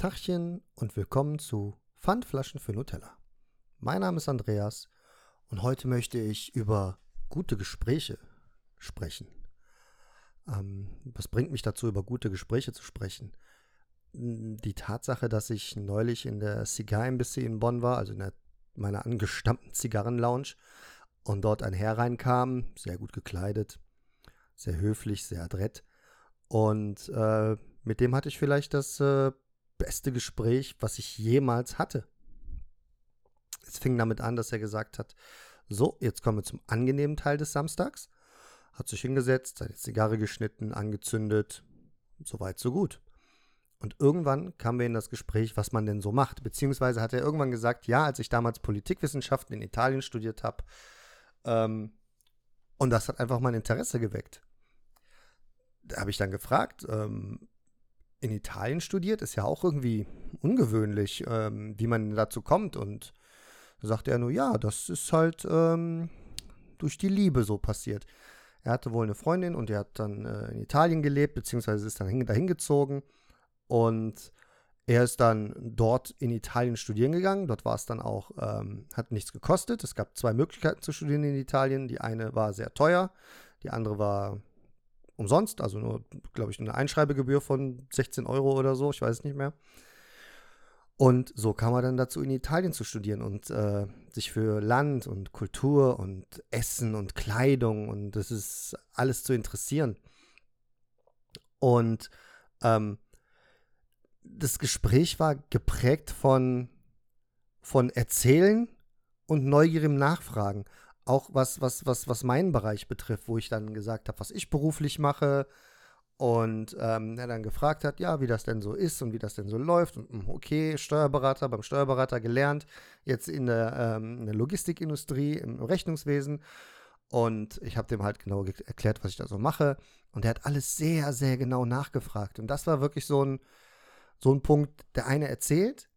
Tachchen und willkommen zu Pfandflaschen für Nutella. Mein Name ist Andreas und heute möchte ich über gute Gespräche sprechen. Ähm, was bringt mich dazu, über gute Gespräche zu sprechen? Die Tatsache, dass ich neulich in der Cigar Embassy in Bonn war, also in der, meiner angestammten Zigarrenlounge, und dort ein Herr reinkam, sehr gut gekleidet, sehr höflich, sehr adrett. Und äh, mit dem hatte ich vielleicht das äh, beste Gespräch, was ich jemals hatte. Es fing damit an, dass er gesagt hat, so, jetzt kommen wir zum angenehmen Teil des Samstags. Hat sich hingesetzt, seine Zigarre geschnitten, angezündet. Soweit, so gut. Und irgendwann kamen wir in das Gespräch, was man denn so macht. Beziehungsweise hat er irgendwann gesagt, ja, als ich damals Politikwissenschaften in Italien studiert habe, ähm, und das hat einfach mein Interesse geweckt. Da habe ich dann gefragt, ähm, in Italien studiert, ist ja auch irgendwie ungewöhnlich, ähm, wie man dazu kommt. Und da sagte er nur, ja, das ist halt ähm, durch die Liebe so passiert. Er hatte wohl eine Freundin und er hat dann äh, in Italien gelebt, beziehungsweise ist dann dahin gezogen. Und er ist dann dort in Italien studieren gegangen. Dort war es dann auch, ähm, hat nichts gekostet. Es gab zwei Möglichkeiten zu studieren in Italien. Die eine war sehr teuer, die andere war umsonst, also nur, glaube ich, eine Einschreibegebühr von 16 Euro oder so, ich weiß es nicht mehr. Und so kam er dann dazu, in Italien zu studieren und äh, sich für Land und Kultur und Essen und Kleidung und das ist alles zu interessieren. Und ähm, das Gespräch war geprägt von, von Erzählen und neugierigem Nachfragen auch was, was, was, was meinen Bereich betrifft, wo ich dann gesagt habe, was ich beruflich mache. Und ähm, er dann gefragt hat, ja, wie das denn so ist und wie das denn so läuft. Und hm, okay, Steuerberater, beim Steuerberater gelernt, jetzt in der, ähm, in der Logistikindustrie, im Rechnungswesen. Und ich habe dem halt genau erklärt, was ich da so mache. Und er hat alles sehr, sehr genau nachgefragt. Und das war wirklich so ein, so ein Punkt, der eine erzählt,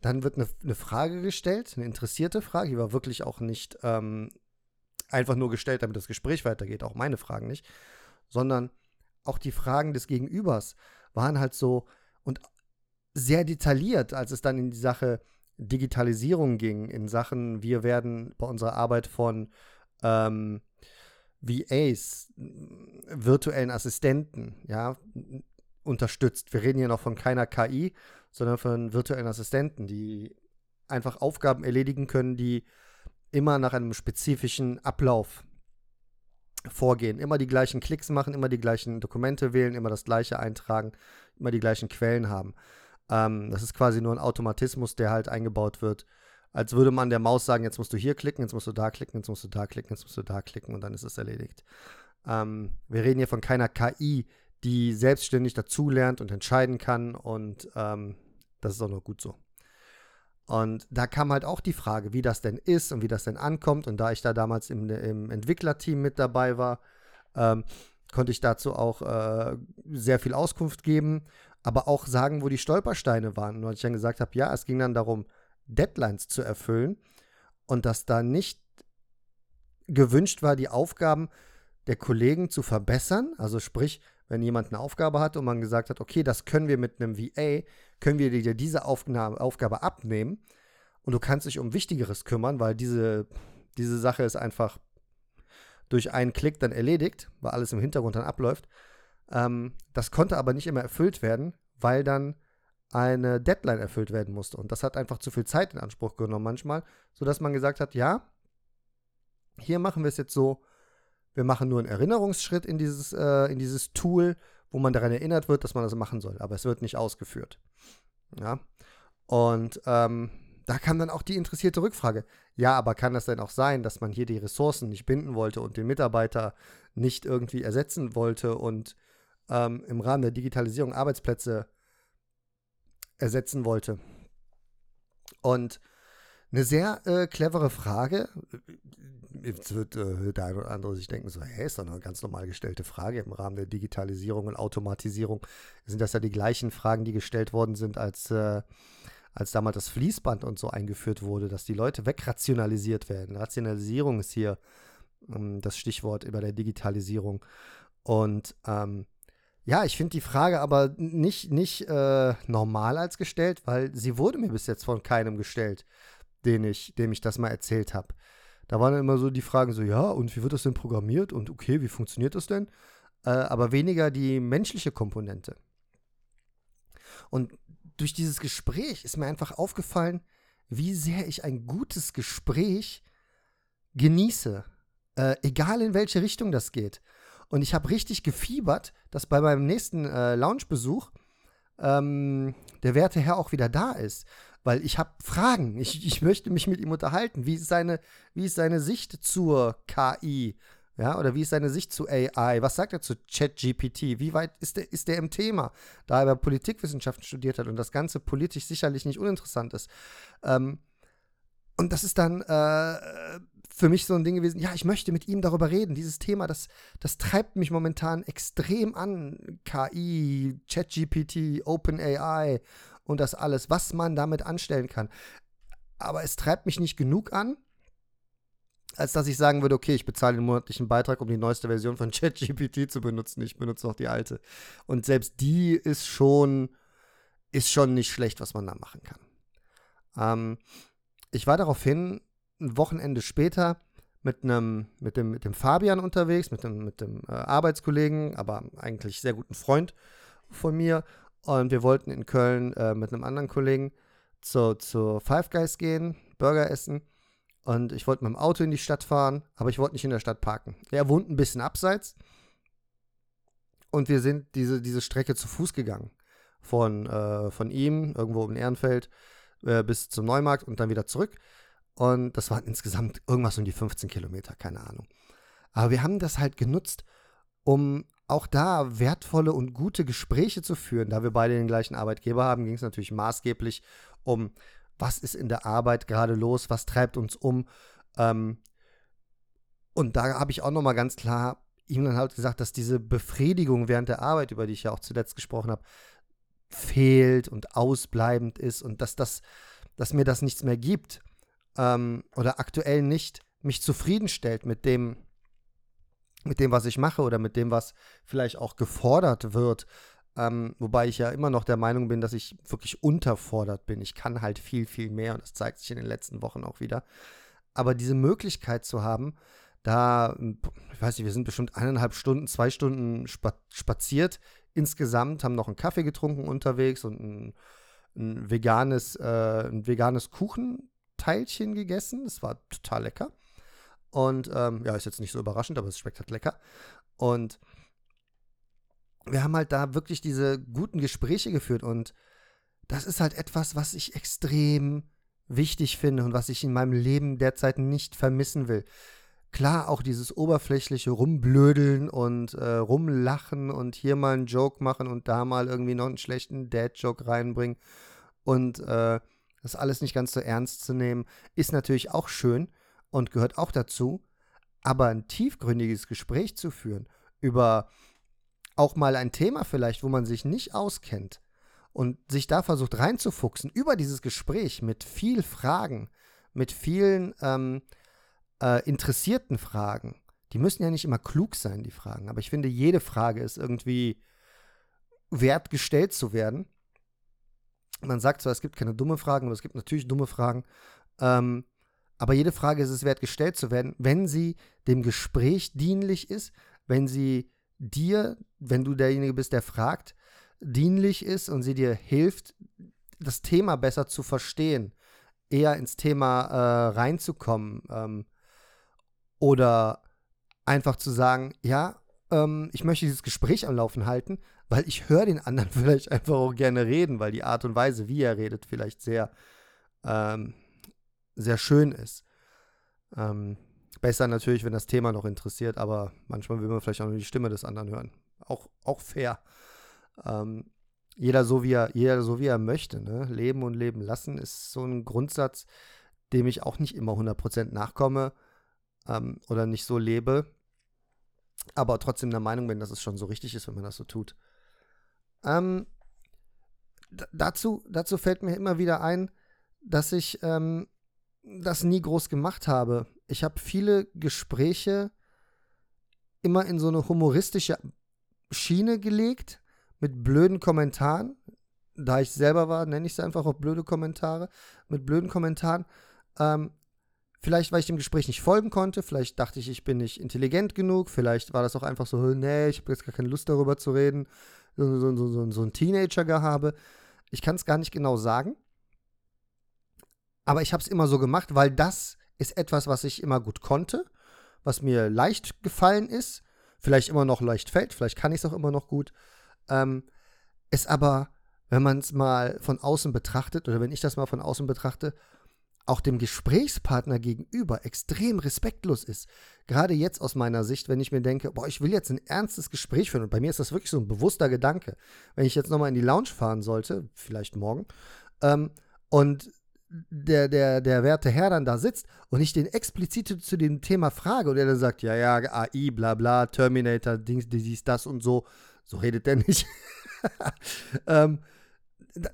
dann wird eine, eine Frage gestellt, eine interessierte Frage, die war wirklich auch nicht ähm, einfach nur gestellt, damit das Gespräch weitergeht, auch meine Fragen nicht, sondern auch die Fragen des Gegenübers waren halt so und sehr detailliert, als es dann in die Sache Digitalisierung ging, in Sachen, wir werden bei unserer Arbeit von ähm, VAs, virtuellen Assistenten, ja, unterstützt. Wir reden hier noch von keiner KI, sondern von virtuellen Assistenten, die einfach Aufgaben erledigen können, die immer nach einem spezifischen Ablauf vorgehen. Immer die gleichen Klicks machen, immer die gleichen Dokumente wählen, immer das gleiche eintragen, immer die gleichen Quellen haben. Ähm, das ist quasi nur ein Automatismus, der halt eingebaut wird. Als würde man der Maus sagen, jetzt musst du hier klicken, jetzt musst du da klicken, jetzt musst du da klicken, jetzt musst du da klicken und dann ist es erledigt. Ähm, wir reden hier von keiner KI, die selbstständig dazulernt und entscheiden kann und ähm, das ist auch noch gut so. Und da kam halt auch die Frage, wie das denn ist und wie das denn ankommt. Und da ich da damals im, im Entwicklerteam mit dabei war, ähm, konnte ich dazu auch äh, sehr viel Auskunft geben, aber auch sagen, wo die Stolpersteine waren. Und ich dann gesagt habe, ja, es ging dann darum, Deadlines zu erfüllen und dass da nicht gewünscht war, die Aufgaben der Kollegen zu verbessern. Also sprich, wenn jemand eine Aufgabe hat und man gesagt hat, okay, das können wir mit einem VA, können wir dir diese Aufnahme, Aufgabe abnehmen und du kannst dich um Wichtigeres kümmern, weil diese, diese Sache ist einfach durch einen Klick dann erledigt, weil alles im Hintergrund dann abläuft. Ähm, das konnte aber nicht immer erfüllt werden, weil dann eine Deadline erfüllt werden musste. Und das hat einfach zu viel Zeit in Anspruch genommen manchmal, sodass man gesagt hat, ja, hier machen wir es jetzt so, wir machen nur einen Erinnerungsschritt in dieses, äh, in dieses Tool, wo man daran erinnert wird, dass man das machen soll. Aber es wird nicht ausgeführt. Ja. Und ähm, da kam dann auch die interessierte Rückfrage. Ja, aber kann das denn auch sein, dass man hier die Ressourcen nicht binden wollte und den Mitarbeiter nicht irgendwie ersetzen wollte und ähm, im Rahmen der Digitalisierung Arbeitsplätze ersetzen wollte? Und eine sehr äh, clevere Frage, jetzt wird äh, der eine oder andere sich denken, so, hä, ist doch eine ganz normal gestellte Frage im Rahmen der Digitalisierung und Automatisierung. Sind das ja die gleichen Fragen, die gestellt worden sind, als, äh, als damals das Fließband und so eingeführt wurde, dass die Leute wegrationalisiert werden. Rationalisierung ist hier ähm, das Stichwort über der Digitalisierung. Und ähm, Ja, ich finde die Frage aber nicht, nicht äh, normal als gestellt, weil sie wurde mir bis jetzt von keinem gestellt, den ich, dem ich das mal erzählt habe. Da waren dann immer so die Fragen so, ja, und wie wird das denn programmiert? Und okay, wie funktioniert das denn? Äh, aber weniger die menschliche Komponente. Und durch dieses Gespräch ist mir einfach aufgefallen, wie sehr ich ein gutes Gespräch genieße. Äh, egal in welche Richtung das geht. Und ich habe richtig gefiebert, dass bei meinem nächsten äh, Lounge-Besuch ähm, der werte Herr auch wieder da ist. Weil ich habe Fragen. Ich, ich möchte mich mit ihm unterhalten. Wie ist, seine, wie ist seine Sicht zur KI? Ja, oder wie ist seine Sicht zu AI? Was sagt er zu ChatGPT? Wie weit ist der, ist der im Thema? Da er Politikwissenschaften studiert hat und das Ganze politisch sicherlich nicht uninteressant ist. Ähm, und das ist dann äh, für mich so ein Ding gewesen, ja, ich möchte mit ihm darüber reden. Dieses Thema, das, das treibt mich momentan extrem an. KI, ChatGPT, OpenAI und das alles, was man damit anstellen kann. Aber es treibt mich nicht genug an, als dass ich sagen würde, okay, ich bezahle den monatlichen Beitrag, um die neueste Version von ChatGPT zu benutzen. Ich benutze noch die alte. Und selbst die ist schon, ist schon nicht schlecht, was man da machen kann. Ähm, ich war daraufhin ein Wochenende später mit einem, mit dem, mit dem Fabian unterwegs, mit dem, mit dem äh, Arbeitskollegen, aber eigentlich sehr guten Freund von mir. Und wir wollten in Köln äh, mit einem anderen Kollegen zu, zu Five Guys gehen, Burger essen. Und ich wollte mit dem Auto in die Stadt fahren, aber ich wollte nicht in der Stadt parken. Er wohnt ein bisschen abseits. Und wir sind diese, diese Strecke zu Fuß gegangen. Von, äh, von ihm, irgendwo in Ehrenfeld, äh, bis zum Neumarkt und dann wieder zurück. Und das waren insgesamt irgendwas um die 15 Kilometer, keine Ahnung. Aber wir haben das halt genutzt, um auch da wertvolle und gute Gespräche zu führen. Da wir beide den gleichen Arbeitgeber haben, ging es natürlich maßgeblich um, was ist in der Arbeit gerade los, was treibt uns um. Ähm, und da habe ich auch nochmal ganz klar ihm dann halt gesagt, dass diese Befriedigung während der Arbeit, über die ich ja auch zuletzt gesprochen habe, fehlt und ausbleibend ist und dass das, dass mir das nichts mehr gibt ähm, oder aktuell nicht mich zufriedenstellt mit dem, mit dem, was ich mache oder mit dem, was vielleicht auch gefordert wird. Ähm, wobei ich ja immer noch der Meinung bin, dass ich wirklich unterfordert bin. Ich kann halt viel, viel mehr und das zeigt sich in den letzten Wochen auch wieder. Aber diese Möglichkeit zu haben, da, ich weiß nicht, wir sind bestimmt eineinhalb Stunden, zwei Stunden spaziert insgesamt, haben noch einen Kaffee getrunken unterwegs und ein, ein veganes, äh, ein veganes Kuchen, Teilchen gegessen. Das war total lecker. Und ähm, ja, ist jetzt nicht so überraschend, aber es schmeckt halt lecker. Und wir haben halt da wirklich diese guten Gespräche geführt. Und das ist halt etwas, was ich extrem wichtig finde und was ich in meinem Leben derzeit nicht vermissen will. Klar, auch dieses oberflächliche Rumblödeln und äh, Rumlachen und hier mal einen Joke machen und da mal irgendwie noch einen schlechten Dad-Joke reinbringen. Und äh, das alles nicht ganz so ernst zu nehmen, ist natürlich auch schön und gehört auch dazu. Aber ein tiefgründiges Gespräch zu führen über auch mal ein Thema vielleicht, wo man sich nicht auskennt und sich da versucht reinzufuchsen über dieses Gespräch mit viel Fragen, mit vielen ähm, äh, interessierten Fragen. Die müssen ja nicht immer klug sein, die Fragen. Aber ich finde, jede Frage ist irgendwie wert gestellt zu werden man sagt zwar, es gibt keine dumme Fragen, aber es gibt natürlich dumme Fragen. Ähm, aber jede Frage ist es wert, gestellt zu werden, wenn sie dem Gespräch dienlich ist, wenn sie dir, wenn du derjenige bist, der fragt, dienlich ist und sie dir hilft, das Thema besser zu verstehen, eher ins Thema äh, reinzukommen ähm, oder einfach zu sagen, ja, ähm, ich möchte dieses Gespräch am Laufen halten, weil ich höre den anderen vielleicht einfach auch gerne reden, weil die Art und Weise, wie er redet, vielleicht sehr, ähm, sehr schön ist. Ähm, besser natürlich, wenn das Thema noch interessiert, aber manchmal will man vielleicht auch nur die Stimme des anderen hören. Auch, auch fair. Ähm, jeder so wie er, jeder so wie er möchte. Ne? Leben und leben lassen ist so ein Grundsatz, dem ich auch nicht immer 100% nachkomme ähm, oder nicht so lebe aber trotzdem der Meinung bin, dass es schon so richtig ist, wenn man das so tut. Ähm, dazu, dazu fällt mir immer wieder ein, dass ich ähm, das nie groß gemacht habe. Ich habe viele Gespräche immer in so eine humoristische Schiene gelegt mit blöden Kommentaren. Da ich selber war, nenne ich es einfach auch blöde Kommentare. Mit blöden Kommentaren. Ähm, vielleicht, weil ich dem Gespräch nicht folgen konnte. Vielleicht dachte ich, ich bin nicht intelligent genug. Vielleicht war das auch einfach so, nee, ich habe jetzt gar keine Lust darüber zu reden. So, so, so, so ein Teenager-Gehabe. Ich kann es gar nicht genau sagen. Aber ich habe es immer so gemacht, weil das ist etwas, was ich immer gut konnte, was mir leicht gefallen ist, vielleicht immer noch leicht fällt, vielleicht kann ich es auch immer noch gut. Ähm, es aber, wenn man es mal von außen betrachtet, oder wenn ich das mal von außen betrachte, auch dem Gesprächspartner gegenüber extrem respektlos ist. Gerade jetzt aus meiner Sicht, wenn ich mir denke, boah, ich will jetzt ein ernstes Gespräch führen. Und bei mir ist das wirklich so ein bewusster Gedanke. Wenn ich jetzt nochmal in die Lounge fahren sollte, vielleicht morgen, ähm, und der, der, der werte Herr dann da sitzt und ich den explizit zu dem Thema frage und er dann sagt, ja, ja, AI, bla bla, Terminator, Dings, dies, das und so, so redet der nicht. ähm,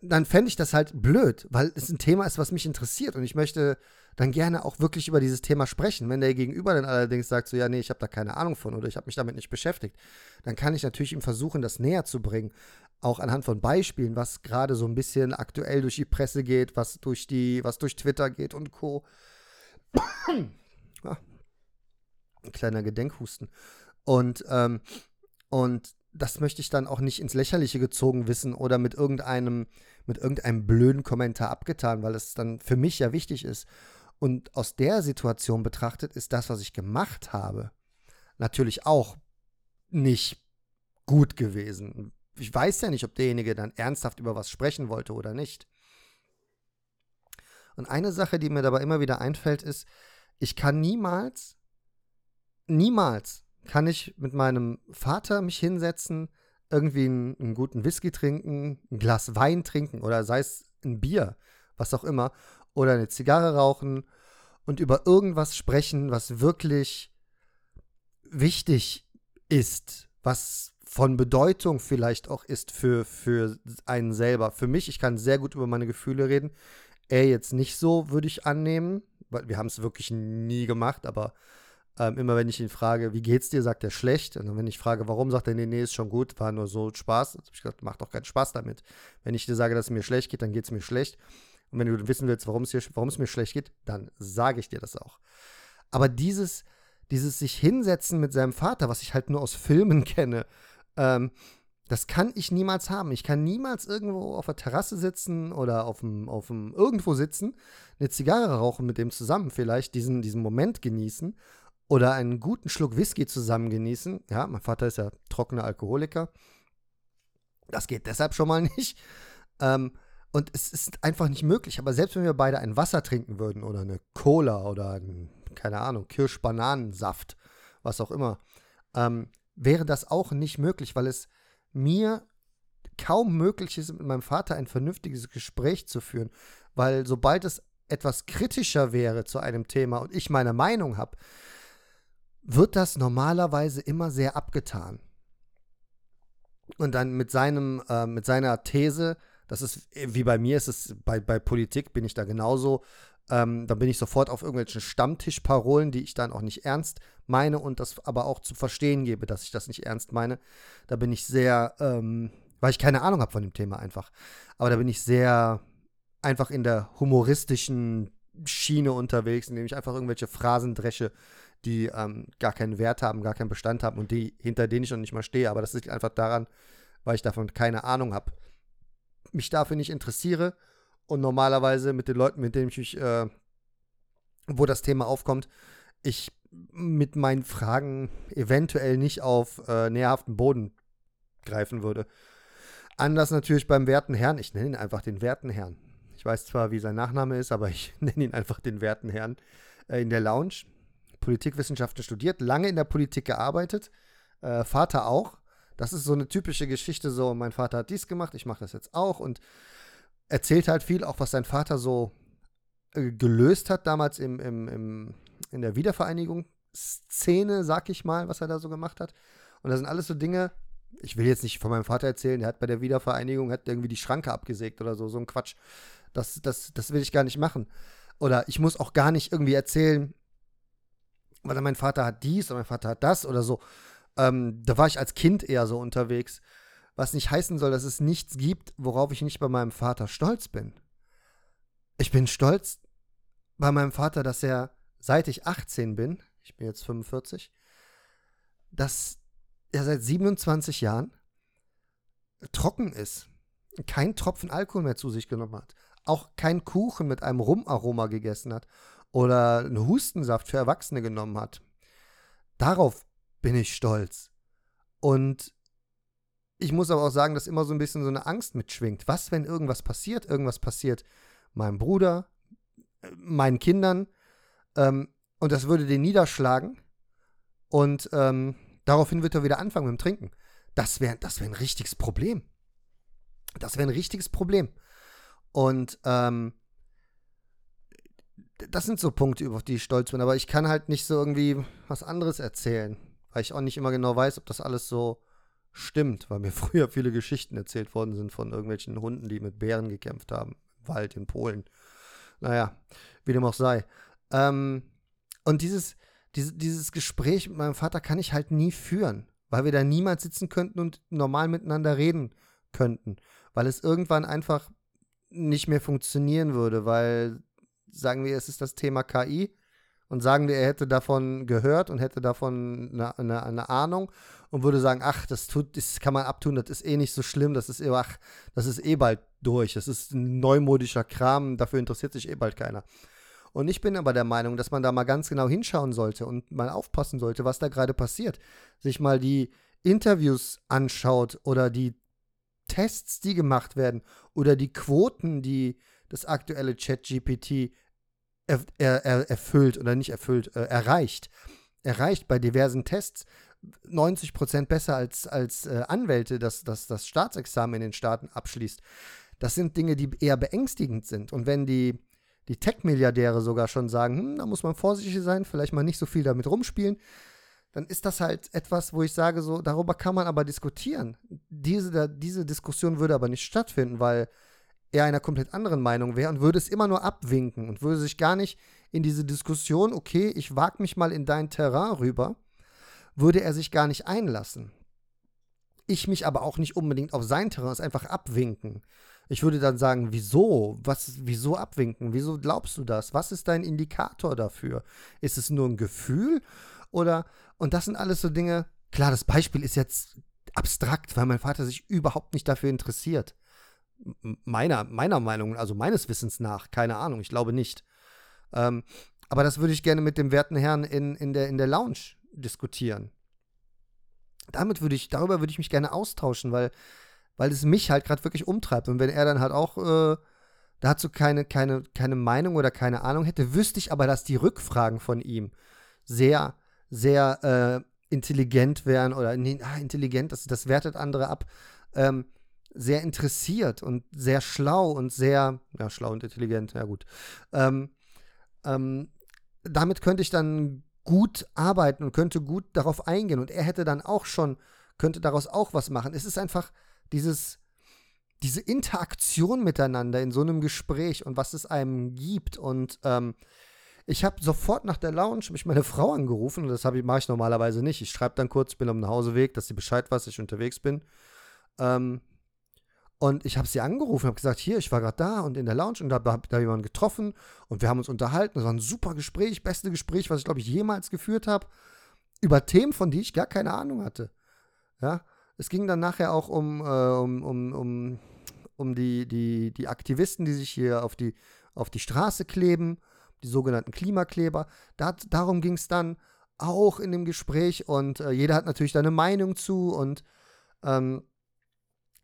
dann fände ich das halt blöd, weil es ein Thema ist, was mich interessiert und ich möchte dann gerne auch wirklich über dieses Thema sprechen. Wenn der Gegenüber dann allerdings sagt, so ja, nee, ich habe da keine Ahnung von oder ich habe mich damit nicht beschäftigt, dann kann ich natürlich ihm versuchen, das näher zu bringen auch anhand von Beispielen, was gerade so ein bisschen aktuell durch die Presse geht, was durch die, was durch Twitter geht und Co. ah, ein kleiner Gedenkhusten. Und, ähm, und das möchte ich dann auch nicht ins Lächerliche gezogen wissen oder mit irgendeinem, mit irgendeinem blöden Kommentar abgetan, weil es dann für mich ja wichtig ist. Und aus der Situation betrachtet ist das, was ich gemacht habe, natürlich auch nicht gut gewesen ich weiß ja nicht, ob derjenige dann ernsthaft über was sprechen wollte oder nicht. Und eine Sache, die mir dabei immer wieder einfällt, ist, ich kann niemals, niemals kann ich mit meinem Vater mich hinsetzen, irgendwie einen, einen, guten Whisky trinken, ein Glas Wein trinken oder sei es ein Bier, was auch immer, oder eine Zigarre rauchen und über irgendwas sprechen, was wirklich wichtig ist, was von Bedeutung vielleicht auch ist für, für einen selber. Für mich, ich kann sehr gut über meine Gefühle reden. Er jetzt nicht so, würde ich annehmen, weil wir haben es wirklich nie gemacht, aber ähm, immer wenn ich ihn frage, wie geht's dir, sagt er schlecht. Und wenn ich frage, warum, sagt er, nee, nee, ist schon gut, war nur so Spaß. Habe ich gesagt, macht doch keinen Spaß damit. Wenn ich dir sage, dass es mir schlecht geht, dann geht es mir schlecht. Und wenn du wissen willst, warum es, warum es mir schlecht geht, dann sage ich dir das auch. Aber dieses, dieses sich hinsetzen mit seinem Vater, was ich halt nur aus Filmen kenne, ähm, das kann ich niemals haben. Ich kann niemals irgendwo auf der Terrasse sitzen oder auf dem, auf dem irgendwo sitzen, eine Zigarre rauchen mit dem zusammen, vielleicht diesen, diesen Moment genießen oder einen guten Schluck Whisky zusammen genießen. Ja, mein Vater ist ja trockener Alkoholiker. Das geht deshalb schon mal nicht. Ähm, und es ist einfach nicht möglich. Aber selbst wenn wir beide ein Wasser trinken würden oder eine Cola oder ein, keine Ahnung, Kirsch-Bananensaft, was auch immer, ähm, wäre das auch nicht möglich, weil es mir kaum möglich ist, mit meinem Vater ein vernünftiges Gespräch zu führen. Weil sobald es etwas kritischer wäre zu einem Thema und ich meine Meinung habe, wird das normalerweise immer sehr abgetan. Und dann mit seinem, äh, mit seiner These, das ist wie bei mir, ist es bei, bei Politik bin ich da genauso, ähm, dann bin ich sofort auf irgendwelchen Stammtischparolen, die ich dann auch nicht ernst meine und das aber auch zu verstehen gebe, dass ich das nicht ernst meine. Da bin ich sehr, ähm, weil ich keine Ahnung habe von dem Thema einfach. Aber da bin ich sehr einfach in der humoristischen Schiene unterwegs, indem ich einfach irgendwelche Phrasen dresche, die ähm, gar keinen Wert haben, gar keinen Bestand haben und die, hinter denen ich noch nicht mal stehe. Aber das liegt einfach daran, weil ich davon keine Ahnung habe. Mich dafür nicht interessiere und normalerweise mit den Leuten, mit denen ich mich, äh, wo das Thema aufkommt, ich mit meinen Fragen eventuell nicht auf äh, nährhaften Boden greifen würde. Anders natürlich beim werten Herrn. Ich nenne ihn einfach den werten Herrn. Ich weiß zwar, wie sein Nachname ist, aber ich nenne ihn einfach den werten Herrn. Äh, in der Lounge. Politikwissenschaften studiert, lange in der Politik gearbeitet. Äh, Vater auch. Das ist so eine typische Geschichte, so mein Vater hat dies gemacht, ich mache das jetzt auch und erzählt halt viel, auch was sein Vater so äh, gelöst hat damals im, im, im, in der Wiedervereinigungsszene, sag ich mal, was er da so gemacht hat. Und das sind alles so Dinge, ich will jetzt nicht von meinem Vater erzählen, der hat bei der Wiedervereinigung hat irgendwie die Schranke abgesägt oder so, so ein Quatsch. Das, das, das will ich gar nicht machen. Oder ich muss auch gar nicht irgendwie erzählen, weil mein Vater hat dies oder mein Vater hat das oder so. Ähm, da war ich als Kind eher so unterwegs. Was nicht heißen soll, dass es nichts gibt, worauf ich nicht bei meinem Vater stolz bin. Ich bin stolz bei meinem Vater, dass er, seit ich 18 bin, ich bin jetzt 45, dass er seit 27 Jahren trocken ist, kein Tropfen Alkohol mehr zu sich genommen hat, auch keinen Kuchen mit einem Rumaroma gegessen hat oder einen Hustensaft für Erwachsene genommen hat. Darauf bin ich stolz. Und ich muss aber auch sagen, dass immer so ein bisschen so eine Angst mitschwingt. Was, wenn irgendwas passiert? Irgendwas passiert meinem Bruder, meinen Kindern. Ähm, und das würde den niederschlagen. Und ähm, daraufhin wird er wieder anfangen mit dem Trinken. Das wäre das wär ein richtiges Problem. Das wäre ein richtiges Problem. Und ähm, das sind so Punkte, auf die ich stolz bin. Aber ich kann halt nicht so irgendwie was anderes erzählen, weil ich auch nicht immer genau weiß, ob das alles so stimmt, weil mir früher viele Geschichten erzählt worden sind von irgendwelchen Hunden, die mit Bären gekämpft haben. Im Wald in Polen. Naja, wie dem auch sei. Ähm, und dieses, diese, dieses Gespräch mit meinem Vater kann ich halt nie führen, weil wir da niemals sitzen könnten und normal miteinander reden könnten, weil es irgendwann einfach nicht mehr funktionieren würde, weil sagen wir, es ist das Thema KI und sagen wir, er hätte davon gehört und hätte davon eine, eine, eine Ahnung und würde sagen, ach, das tut, das kann man abtun, das ist eh nicht so schlimm, das ist eh, ach, das ist eh bald durch, das ist ein neumodischer Kram, dafür interessiert sich eh bald keiner. Und ich bin aber der Meinung, dass man da mal ganz genau hinschauen sollte und mal aufpassen sollte, was da gerade passiert. Sich mal die Interviews anschaut oder die Tests, die gemacht werden oder die Quoten, die das aktuelle ChatGPT er, er, erfüllt oder nicht erfüllt, äh, erreicht. Erreicht bei diversen Tests 90 Prozent besser als, als äh, Anwälte das, das, das Staatsexamen in den Staaten abschließt. Das sind Dinge, die eher beängstigend sind. Und wenn die, die Tech-Milliardäre sogar schon sagen, hm, da muss man vorsichtig sein, vielleicht mal nicht so viel damit rumspielen, dann ist das halt etwas, wo ich sage, so, darüber kann man aber diskutieren. Diese, diese Diskussion würde aber nicht stattfinden, weil er einer komplett anderen Meinung wäre und würde es immer nur abwinken und würde sich gar nicht in diese Diskussion, okay, ich wage mich mal in dein Terrain rüber, würde er sich gar nicht einlassen. Ich mich aber auch nicht unbedingt auf sein Terrain, es einfach abwinken. Ich würde dann sagen, wieso? Was, wieso abwinken? Wieso glaubst du das? Was ist dein Indikator dafür? Ist es nur ein Gefühl? Oder, und das sind alles so Dinge, klar, das Beispiel ist jetzt abstrakt, weil mein Vater sich überhaupt nicht dafür interessiert meiner, meiner Meinung, also meines Wissens nach, keine Ahnung, ich glaube nicht. Ähm, aber das würde ich gerne mit dem werten Herrn in, in, der, in der Lounge diskutieren. Damit würde ich, darüber würde ich mich gerne austauschen, weil, weil es mich halt gerade wirklich umtreibt. Und wenn er dann halt auch äh, dazu keine, keine, keine Meinung oder keine Ahnung hätte, wüsste ich aber, dass die Rückfragen von ihm sehr, sehr äh, intelligent wären oder ah, intelligent, das, das wertet andere ab. Ähm, sehr interessiert und sehr schlau und sehr, ja, schlau und intelligent, ja gut. Ähm, ähm, damit könnte ich dann gut arbeiten und könnte gut darauf eingehen und er hätte dann auch schon, könnte daraus auch was machen. Es ist einfach dieses, diese Interaktion miteinander in so einem Gespräch und was es einem gibt und ähm, ich habe sofort nach der Lounge mich meine Frau angerufen und das ich, mache ich normalerweise nicht. Ich schreibe dann kurz, bin am Nachhauseweg, dass sie Bescheid weiß, dass ich unterwegs bin. Ähm, und ich habe sie angerufen, habe gesagt, hier, ich war gerade da und in der Lounge und da habe da jemanden getroffen und wir haben uns unterhalten. Das war ein super Gespräch, beste Gespräch, was ich glaube ich jemals geführt habe, über Themen, von denen ich gar keine Ahnung hatte. Ja, es ging dann nachher auch um, äh, um, um, um, um die, die, die Aktivisten, die sich hier auf die, auf die Straße kleben, die sogenannten Klimakleber. Da, darum ging es dann auch in dem Gespräch und äh, jeder hat natürlich da eine Meinung zu und ähm,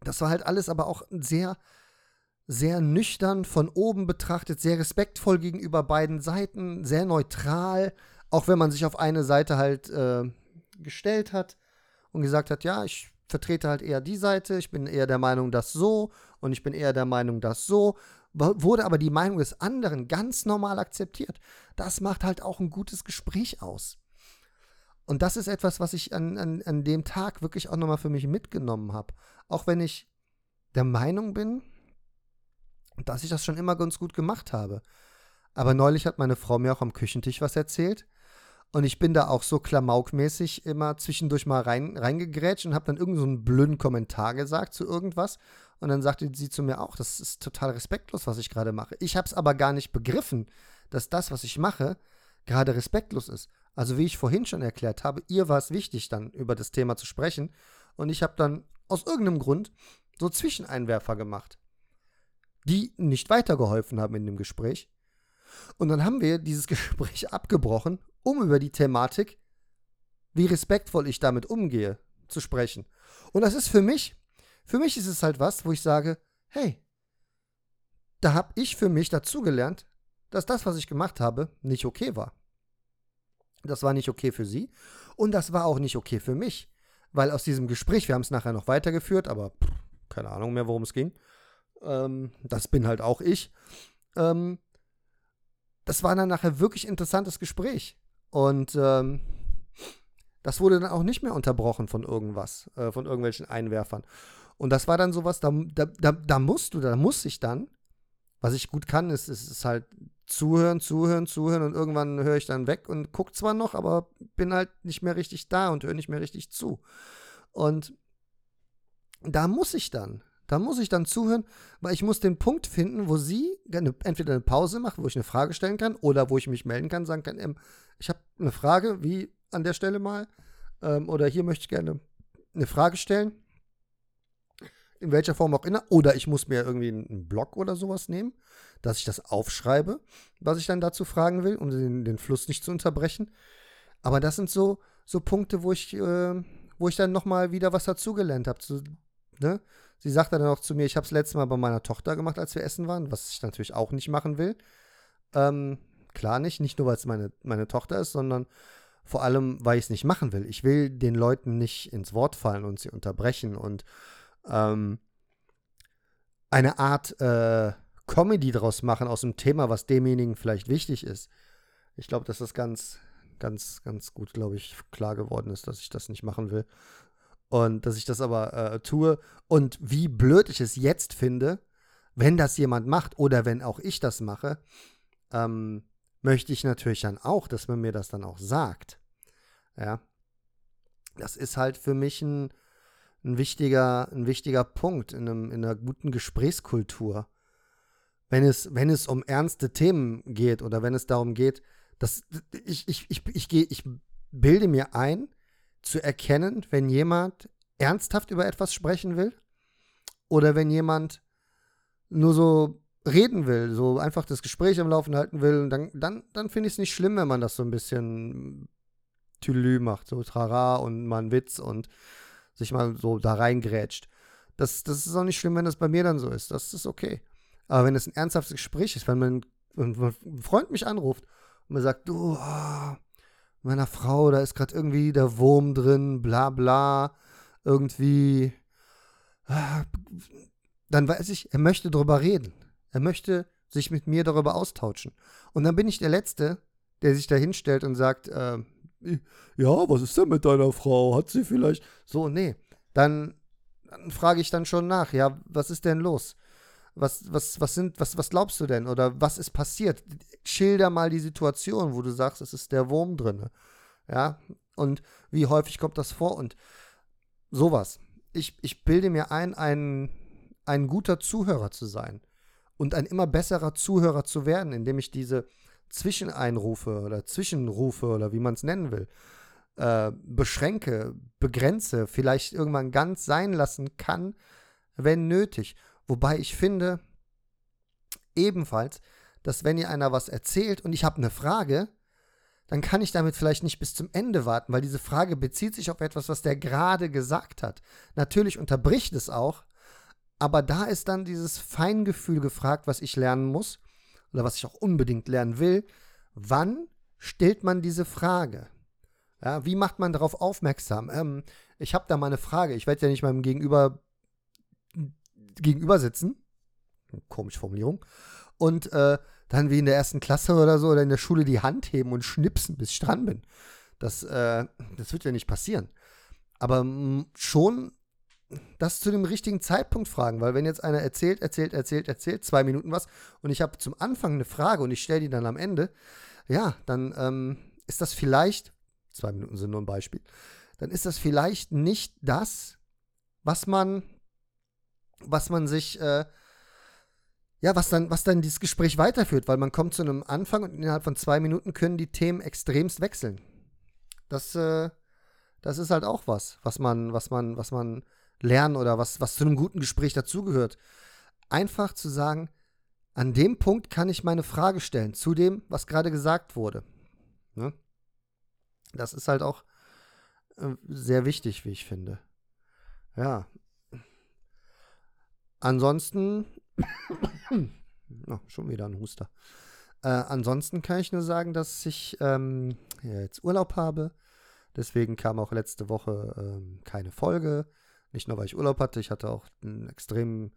das war halt alles aber auch sehr, sehr nüchtern von oben betrachtet, sehr respektvoll gegenüber beiden Seiten, sehr neutral, auch wenn man sich auf eine Seite halt äh, gestellt hat und gesagt hat, ja, ich vertrete halt eher die Seite, ich bin eher der Meinung, dass so und ich bin eher der Meinung, dass so, wurde aber die Meinung des anderen ganz normal akzeptiert. Das macht halt auch ein gutes Gespräch aus. Und das ist etwas, was ich an, an, an dem Tag wirklich auch nochmal für mich mitgenommen habe. Auch wenn ich der Meinung bin, dass ich das schon immer ganz gut gemacht habe. Aber neulich hat meine Frau mir auch am Küchentisch was erzählt. Und ich bin da auch so klamaukmäßig immer zwischendurch mal rein, reingegrätscht und habe dann irgendeinen so blöden Kommentar gesagt zu irgendwas. Und dann sagte sie zu mir auch, das ist total respektlos, was ich gerade mache. Ich habe es aber gar nicht begriffen, dass das, was ich mache, gerade respektlos ist. Also wie ich vorhin schon erklärt habe, ihr war es wichtig, dann über das Thema zu sprechen. Und ich habe dann aus irgendeinem Grund so Zwischeneinwerfer gemacht, die nicht weitergeholfen haben in dem Gespräch. Und dann haben wir dieses Gespräch abgebrochen, um über die Thematik, wie respektvoll ich damit umgehe, zu sprechen. Und das ist für mich, für mich ist es halt was, wo ich sage, hey, da habe ich für mich dazugelernt, dass das, was ich gemacht habe, nicht okay war. Das war nicht okay für sie und das war auch nicht okay für mich, weil aus diesem Gespräch, wir haben es nachher noch weitergeführt, aber pff, keine Ahnung mehr, worum es ging. Ähm, das bin halt auch ich. Ähm, das war dann nachher wirklich interessantes Gespräch. Und ähm, das wurde dann auch nicht mehr unterbrochen von irgendwas, äh, von irgendwelchen Einwerfern. Und das war dann sowas, da, da, da, musst du, da muss ich dann, was ich gut kann, ist, ist, ist halt zuhören, zuhören, zuhören und irgendwann höre ich dann weg und gucke zwar noch, aber bin halt nicht mehr richtig da und höre nicht mehr richtig zu. Und da muss ich dann, da muss ich dann zuhören, weil ich muss den Punkt finden, wo sie entweder eine Pause macht, wo ich eine Frage stellen kann oder wo ich mich melden kann, sagen kann, ähm, ich habe eine Frage, wie an der Stelle mal, ähm, oder hier möchte ich gerne eine Frage stellen in welcher Form auch immer. Oder ich muss mir irgendwie einen Blog oder sowas nehmen, dass ich das aufschreibe, was ich dann dazu fragen will, um den, den Fluss nicht zu unterbrechen. Aber das sind so, so Punkte, wo ich, äh, wo ich dann nochmal wieder was dazugelernt habe. Ne? Sie sagte dann auch zu mir, ich habe es letztes Mal bei meiner Tochter gemacht, als wir essen waren, was ich natürlich auch nicht machen will. Ähm, klar nicht, nicht nur, weil es meine, meine Tochter ist, sondern vor allem, weil ich es nicht machen will. Ich will den Leuten nicht ins Wort fallen und sie unterbrechen und ähm, eine Art äh, Comedy daraus machen aus dem Thema, was demjenigen vielleicht wichtig ist. Ich glaube, dass das ganz, ganz, ganz gut, glaube ich, klar geworden ist, dass ich das nicht machen will. Und dass ich das aber äh, tue. Und wie blöd ich es jetzt finde, wenn das jemand macht oder wenn auch ich das mache, ähm, möchte ich natürlich dann auch, dass man mir das dann auch sagt. Ja. Das ist halt für mich ein, ein wichtiger, ein wichtiger Punkt in, einem, in einer guten Gesprächskultur. Wenn es, wenn es um ernste Themen geht oder wenn es darum geht, dass ich, ich, ich, ich, gehe, ich bilde mir ein, zu erkennen, wenn jemand ernsthaft über etwas sprechen will oder wenn jemand nur so reden will, so einfach das Gespräch am Laufen halten will, dann, dann, dann finde ich es nicht schlimm, wenn man das so ein bisschen Tülü macht, so Trara und mal einen Witz und sich mal so da reingrätscht. Das, das ist auch nicht schlimm, wenn das bei mir dann so ist. Das ist okay. Aber wenn es ein ernsthaftes Gespräch ist, wenn mein, wenn ein Freund mich anruft und mir sagt, du, oh, meiner Frau, da ist gerade irgendwie der Wurm drin, bla bla, irgendwie, dann weiß ich, er möchte darüber reden. Er möchte sich mit mir darüber austauschen. Und dann bin ich der Letzte, der sich da hinstellt und sagt, äh, ja, was ist denn mit deiner Frau? Hat sie vielleicht. So, nee. Dann, dann frage ich dann schon nach, ja, was ist denn los? Was, was, was, sind, was, was glaubst du denn? Oder was ist passiert? Schilder mal die Situation, wo du sagst, es ist der Wurm drin. Ja, und wie häufig kommt das vor? Und sowas. Ich, ich bilde mir ein, ein, ein guter Zuhörer zu sein und ein immer besserer Zuhörer zu werden, indem ich diese Zwischeneinrufe oder Zwischenrufe oder wie man es nennen will, äh, beschränke, begrenze, vielleicht irgendwann ganz sein lassen kann, wenn nötig. Wobei ich finde, ebenfalls, dass wenn ihr einer was erzählt und ich habe eine Frage, dann kann ich damit vielleicht nicht bis zum Ende warten, weil diese Frage bezieht sich auf etwas, was der gerade gesagt hat. Natürlich unterbricht es auch, aber da ist dann dieses Feingefühl gefragt, was ich lernen muss oder was ich auch unbedingt lernen will, wann stellt man diese Frage? Ja, wie macht man darauf aufmerksam? Ähm, ich habe da mal eine Frage. Ich werde ja nicht meinem Gegenüber gegenüber sitzen. Komische Formulierung. Und äh, dann wie in der ersten Klasse oder so oder in der Schule die Hand heben und schnipsen, bis ich dran bin. Das, äh, das wird ja nicht passieren. Aber schon das zu dem richtigen Zeitpunkt fragen, weil wenn jetzt einer erzählt, erzählt, erzählt, erzählt, zwei Minuten was und ich habe zum Anfang eine Frage und ich stelle die dann am Ende, ja, dann ähm, ist das vielleicht, zwei Minuten sind nur ein Beispiel, dann ist das vielleicht nicht das, was man, was man sich, äh, ja, was dann, was dann dieses Gespräch weiterführt, weil man kommt zu einem Anfang und innerhalb von zwei Minuten können die Themen extremst wechseln. Das, äh, das ist halt auch was, was man, was man, was man lernen oder was, was zu einem guten Gespräch dazugehört. Einfach zu sagen, an dem Punkt kann ich meine Frage stellen zu dem, was gerade gesagt wurde. Ne? Das ist halt auch äh, sehr wichtig, wie ich finde. Ja. Ansonsten, oh, schon wieder ein Huster. Äh, ansonsten kann ich nur sagen, dass ich ähm, ja, jetzt Urlaub habe. Deswegen kam auch letzte Woche ähm, keine Folge. Nicht nur, weil ich Urlaub hatte, ich hatte auch eine extrem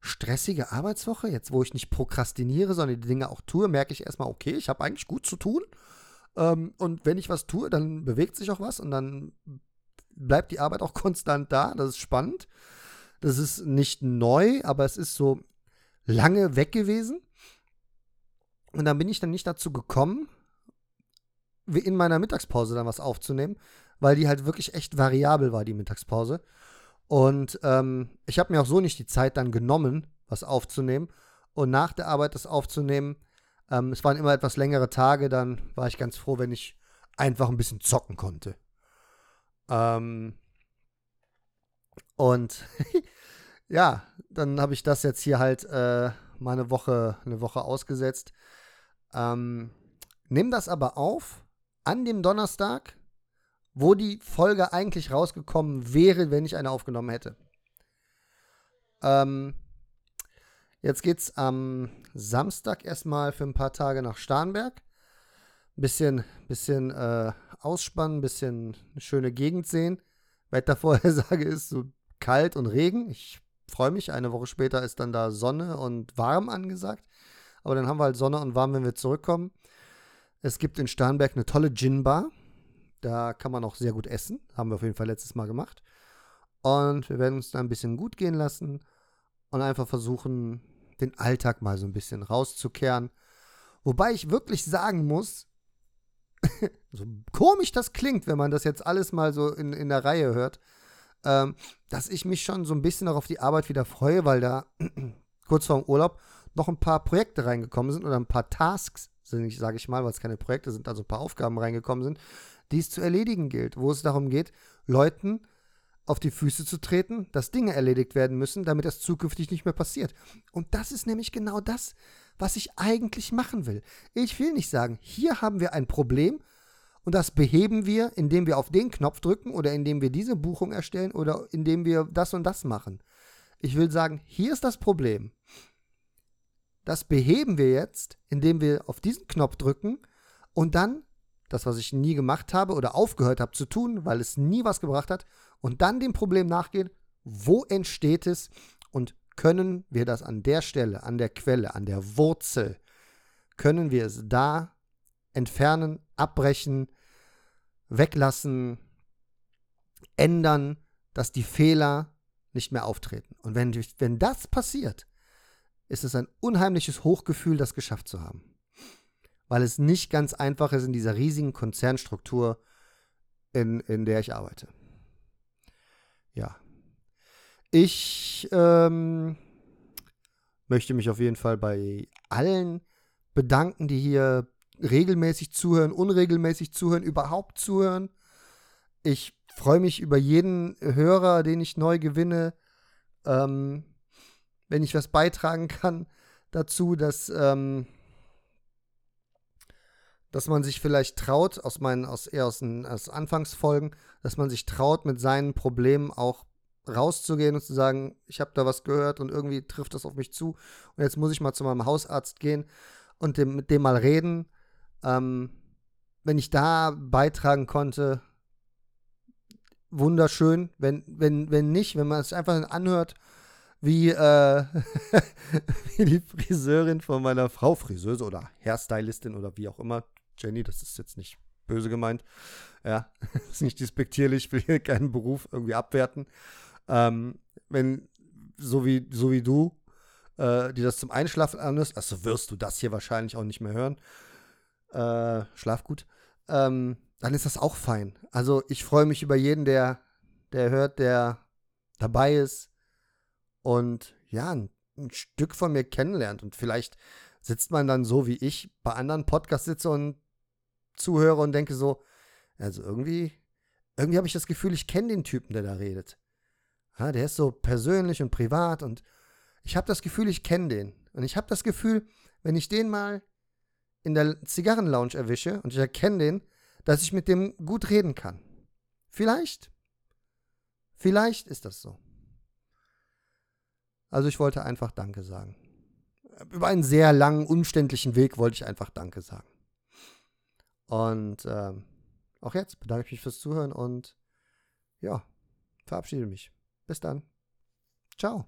stressige Arbeitswoche. Jetzt, wo ich nicht prokrastiniere, sondern die Dinge auch tue, merke ich erstmal, okay, ich habe eigentlich gut zu tun. Ähm, und wenn ich was tue, dann bewegt sich auch was und dann bleibt die Arbeit auch konstant da. Das ist spannend. Das ist nicht neu, aber es ist so lange weg gewesen. Und dann bin ich dann nicht dazu gekommen, in meiner Mittagspause dann was aufzunehmen, weil die halt wirklich echt variabel war, die Mittagspause. Und ähm, ich habe mir auch so nicht die Zeit dann genommen, was aufzunehmen. Und nach der Arbeit das aufzunehmen, ähm, es waren immer etwas längere Tage, dann war ich ganz froh, wenn ich einfach ein bisschen zocken konnte. Ähm, und ja, dann habe ich das jetzt hier halt äh, mal eine Woche, eine Woche ausgesetzt. Ähm, nimm das aber auf an dem Donnerstag, wo die Folge eigentlich rausgekommen wäre, wenn ich eine aufgenommen hätte. Ähm, jetzt geht's am Samstag erstmal für ein paar Tage nach Starnberg. Bisschen, bisschen äh, ausspannen, bisschen eine schöne Gegend sehen. Wettervorhersage ist so kalt und Regen. Ich freue mich. Eine Woche später ist dann da Sonne und warm angesagt. Aber dann haben wir halt Sonne und warm, wenn wir zurückkommen. Es gibt in Starnberg eine tolle Gin-Bar. Da kann man auch sehr gut essen. Haben wir auf jeden Fall letztes Mal gemacht. Und wir werden uns da ein bisschen gut gehen lassen und einfach versuchen, den Alltag mal so ein bisschen rauszukehren. Wobei ich wirklich sagen muss, so komisch das klingt, wenn man das jetzt alles mal so in, in der Reihe hört, ähm, dass ich mich schon so ein bisschen auch auf die Arbeit wieder freue, weil da kurz vor dem Urlaub noch ein paar Projekte reingekommen sind oder ein paar Tasks sage ich mal, weil es keine Projekte sind, also ein paar Aufgaben reingekommen sind, die es zu erledigen gilt, wo es darum geht, Leuten auf die Füße zu treten, dass Dinge erledigt werden müssen, damit das zukünftig nicht mehr passiert. Und das ist nämlich genau das, was ich eigentlich machen will. Ich will nicht sagen, hier haben wir ein Problem und das beheben wir, indem wir auf den Knopf drücken oder indem wir diese Buchung erstellen oder indem wir das und das machen. Ich will sagen, hier ist das Problem. Das beheben wir jetzt, indem wir auf diesen Knopf drücken und dann das, was ich nie gemacht habe oder aufgehört habe zu tun, weil es nie was gebracht hat, und dann dem Problem nachgehen, wo entsteht es und können wir das an der Stelle, an der Quelle, an der Wurzel, können wir es da entfernen, abbrechen, weglassen, ändern, dass die Fehler nicht mehr auftreten. Und wenn, wenn das passiert, ist es ein unheimliches Hochgefühl, das geschafft zu haben. Weil es nicht ganz einfach ist in dieser riesigen Konzernstruktur, in, in der ich arbeite. Ja. Ich ähm, möchte mich auf jeden Fall bei allen bedanken, die hier regelmäßig zuhören, unregelmäßig zuhören, überhaupt zuhören. Ich freue mich über jeden Hörer, den ich neu gewinne. Ähm, wenn ich was beitragen kann dazu, dass, ähm, dass man sich vielleicht traut, aus meinen, aus eher aus, den, aus Anfangsfolgen, dass man sich traut, mit seinen Problemen auch rauszugehen und zu sagen, ich habe da was gehört und irgendwie trifft das auf mich zu und jetzt muss ich mal zu meinem Hausarzt gehen und dem, mit dem mal reden. Ähm, wenn ich da beitragen konnte, wunderschön. Wenn, wenn, wenn nicht, wenn man es einfach anhört wie, äh, wie die Friseurin von meiner Frau, Friseuse oder Hairstylistin oder wie auch immer, Jenny, das ist jetzt nicht böse gemeint, ja, ist nicht despektierlich, ich will hier keinen Beruf irgendwie abwerten. Ähm, wenn, so wie, so wie du, äh, die das zum Einschlafen anhörst, also wirst du das hier wahrscheinlich auch nicht mehr hören. Äh, schlaf gut. ähm, dann ist das auch fein. Also ich freue mich über jeden, der, der hört, der dabei ist und ja, ein, ein Stück von mir kennenlernt. Und vielleicht sitzt man dann so wie ich bei anderen Podcasts sitze und zuhöre und denke so, also irgendwie, irgendwie habe ich das Gefühl, ich kenne den Typen, der da redet. Ja, der ist so persönlich und privat und ich habe das Gefühl, ich kenne den. Und ich habe das Gefühl, wenn ich den mal in der Zigarrenlounge erwische und ich erkenne den, dass ich mit dem gut reden kann. Vielleicht. Vielleicht ist das so. Also ich wollte einfach Danke sagen. Über einen sehr langen, umständlichen Weg wollte ich einfach Danke sagen. Und ähm, auch jetzt bedanke ich mich fürs Zuhören und ja, verabschiede mich. Bis dann. Ciao.